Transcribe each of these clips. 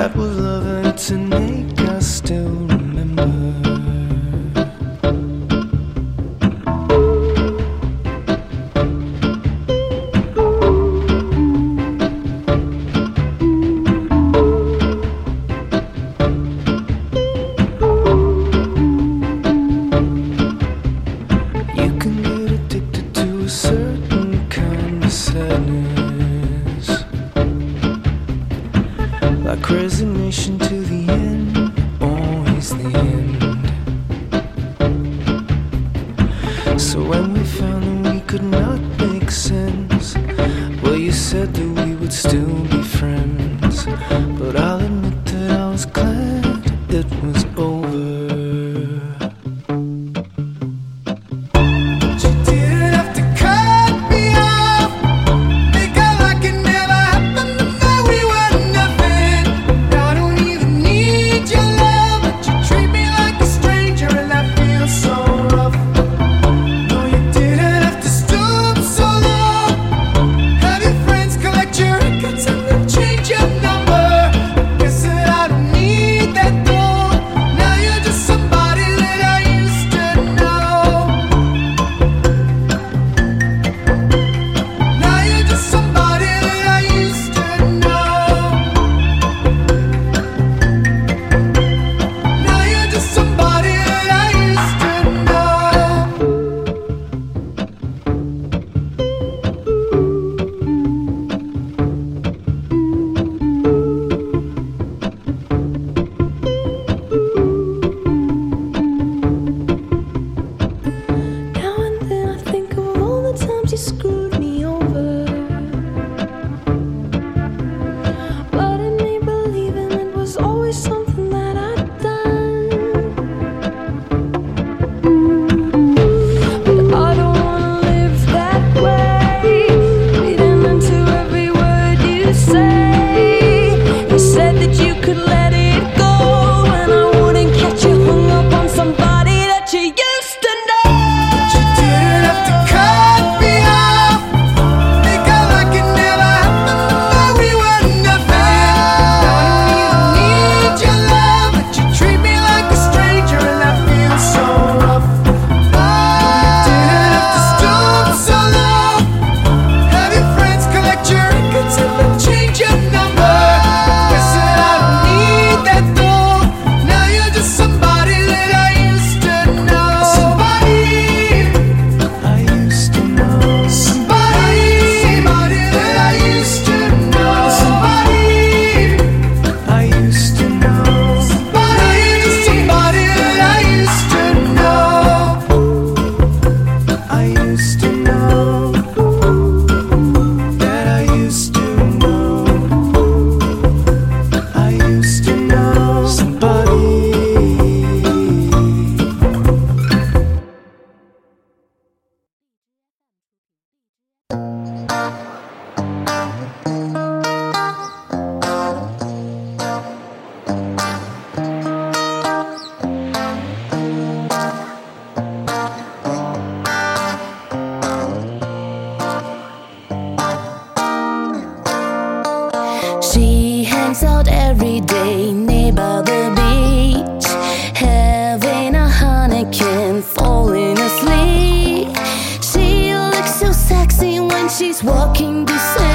that was loving to make us still quem disse?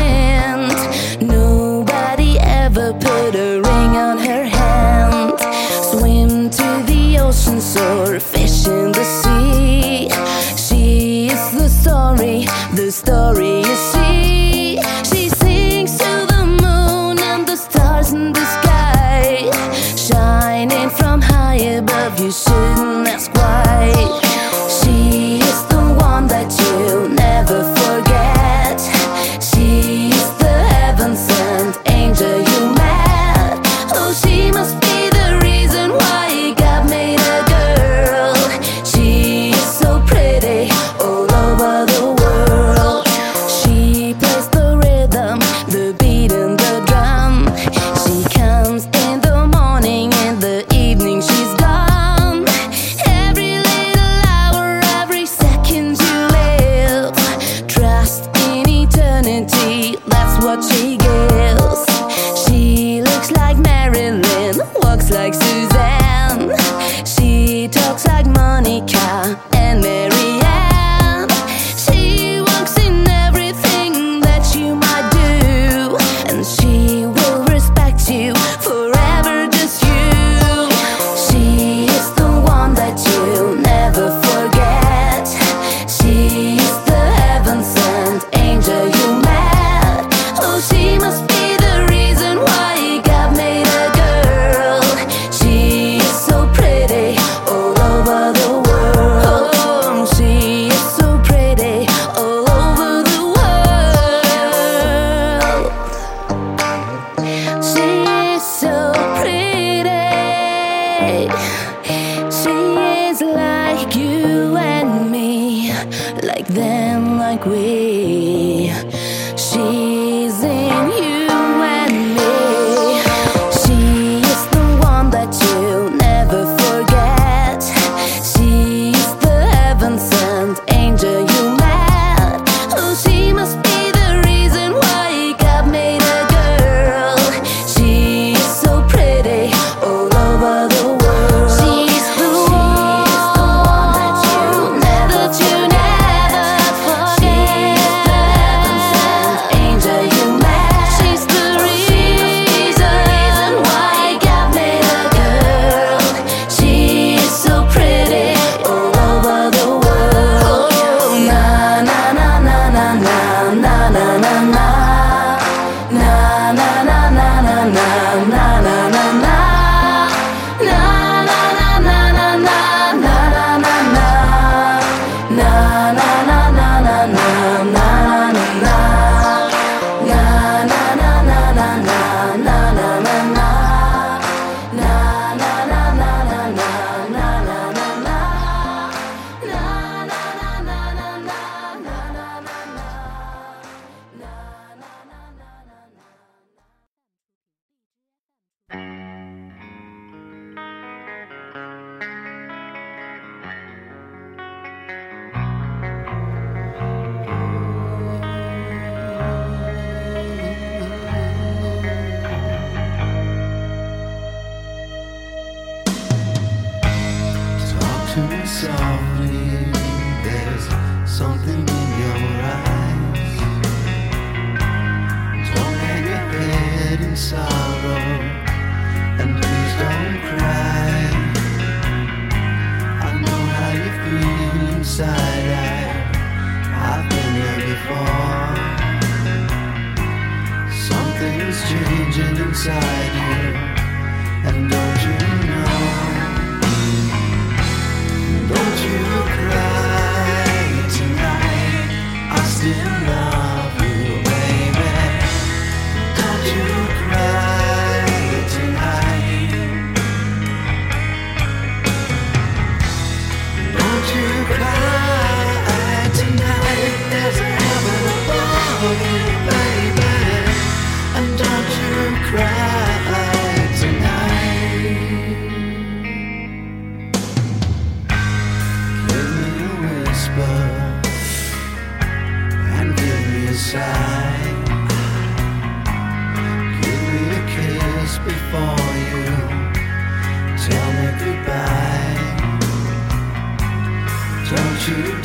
side eye. I've been there before. Something's changing inside you, and don't you know? Don't you cry tonight. I still love.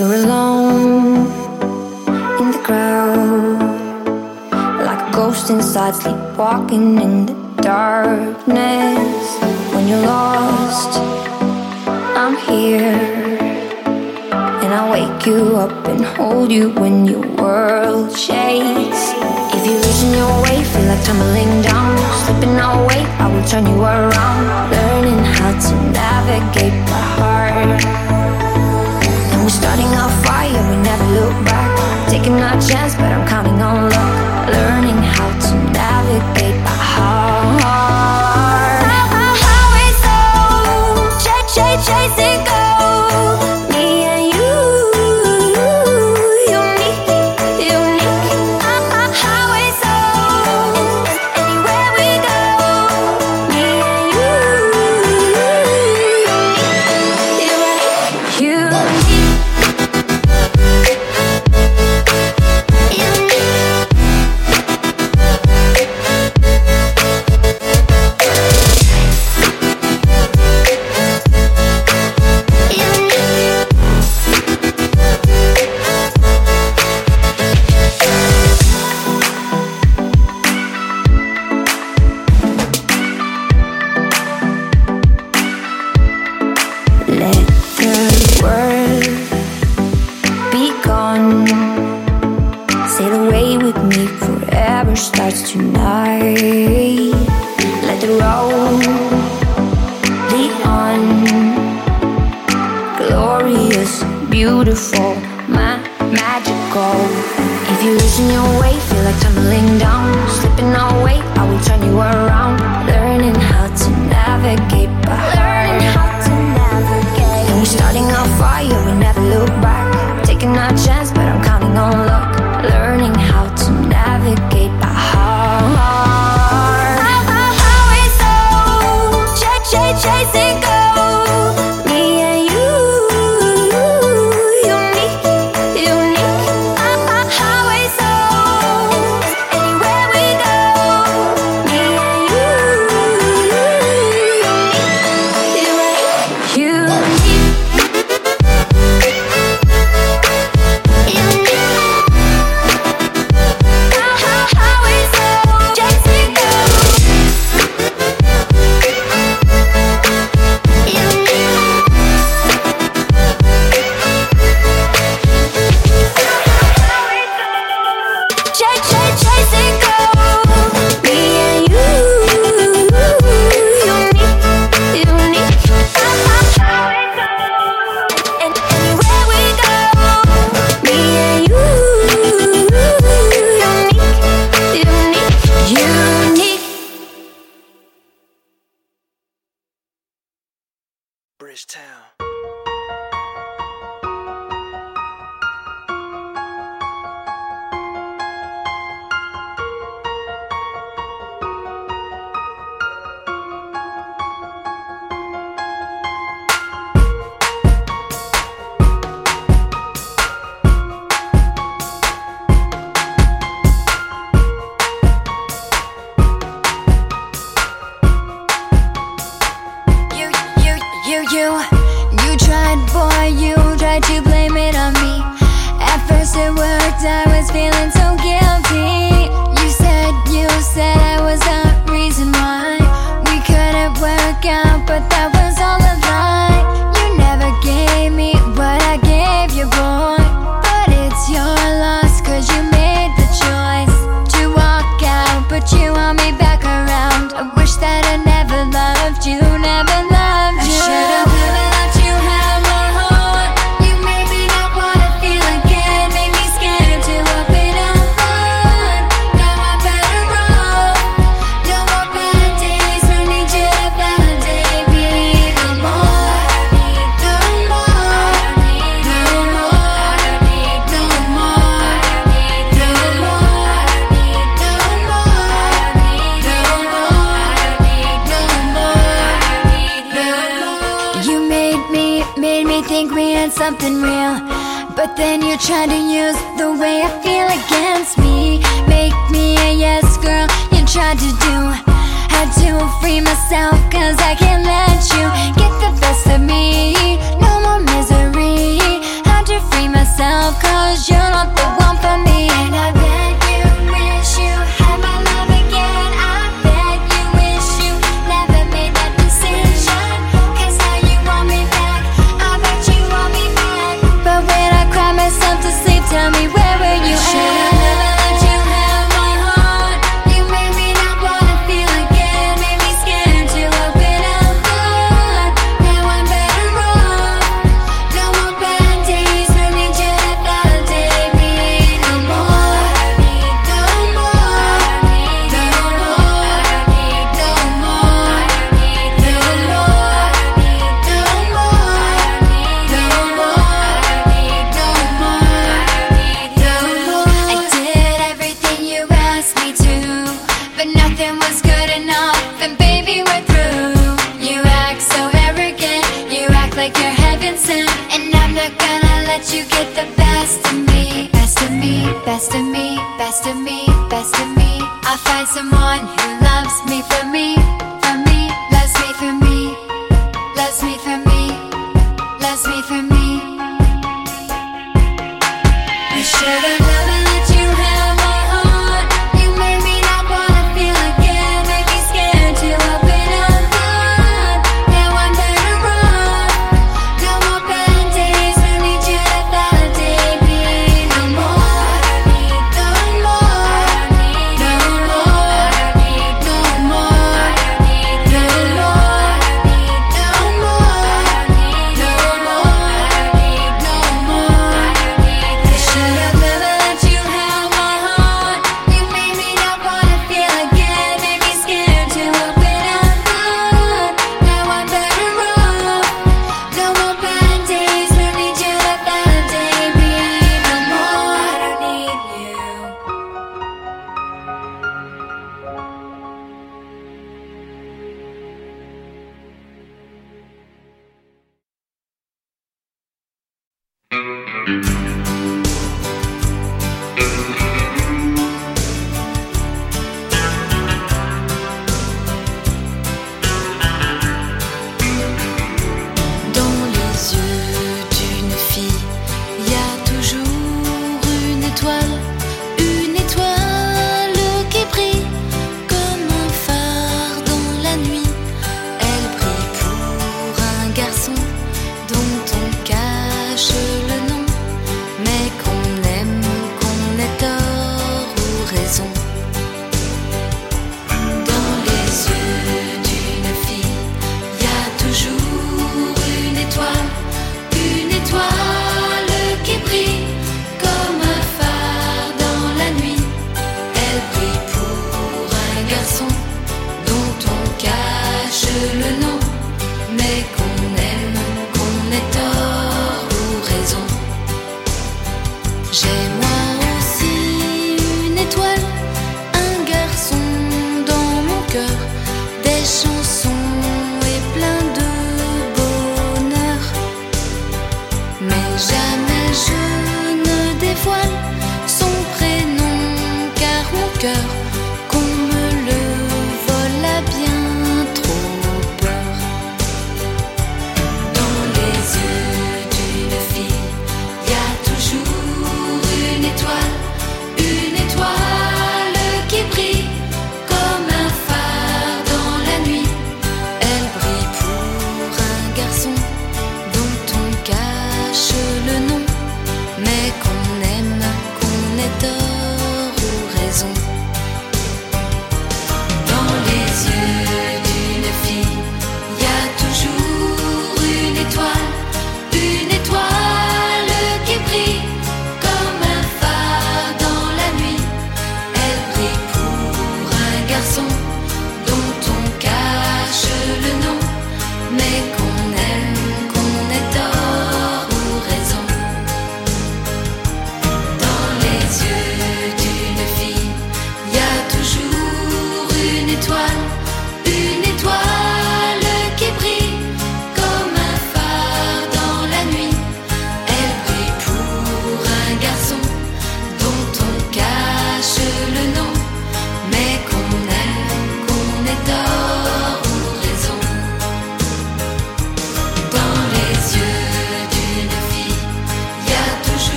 You're alone in the crowd, like a ghost inside, sleepwalking in the darkness. When you're lost, I'm here, and I'll wake you up and hold you when your world shakes. If you're losing your way, feel like tumbling down, slipping away, I will turn you around, learning how to navigate my heart. Fire, we never look back. Taking our chance, but I'm counting on luck. Learning how to navigate my heart. Highway soul, chase, chase, chase it, go. Me and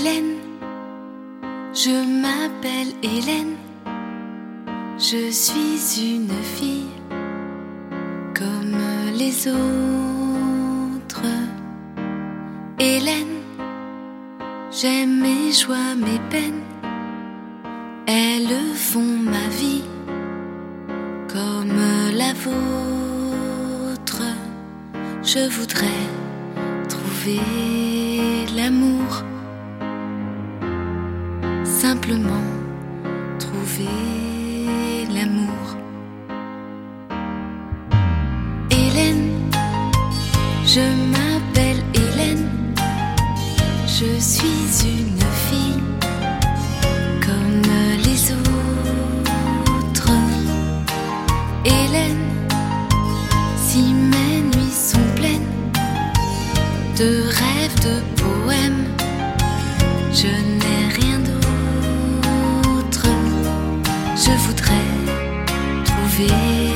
Hélène, je m'appelle Hélène, je suis une fille comme les autres. Hélène, j'aime mes joies, mes peines, elles font ma vie comme la vôtre. Je voudrais trouver l'amour, simplement trouver ouvir.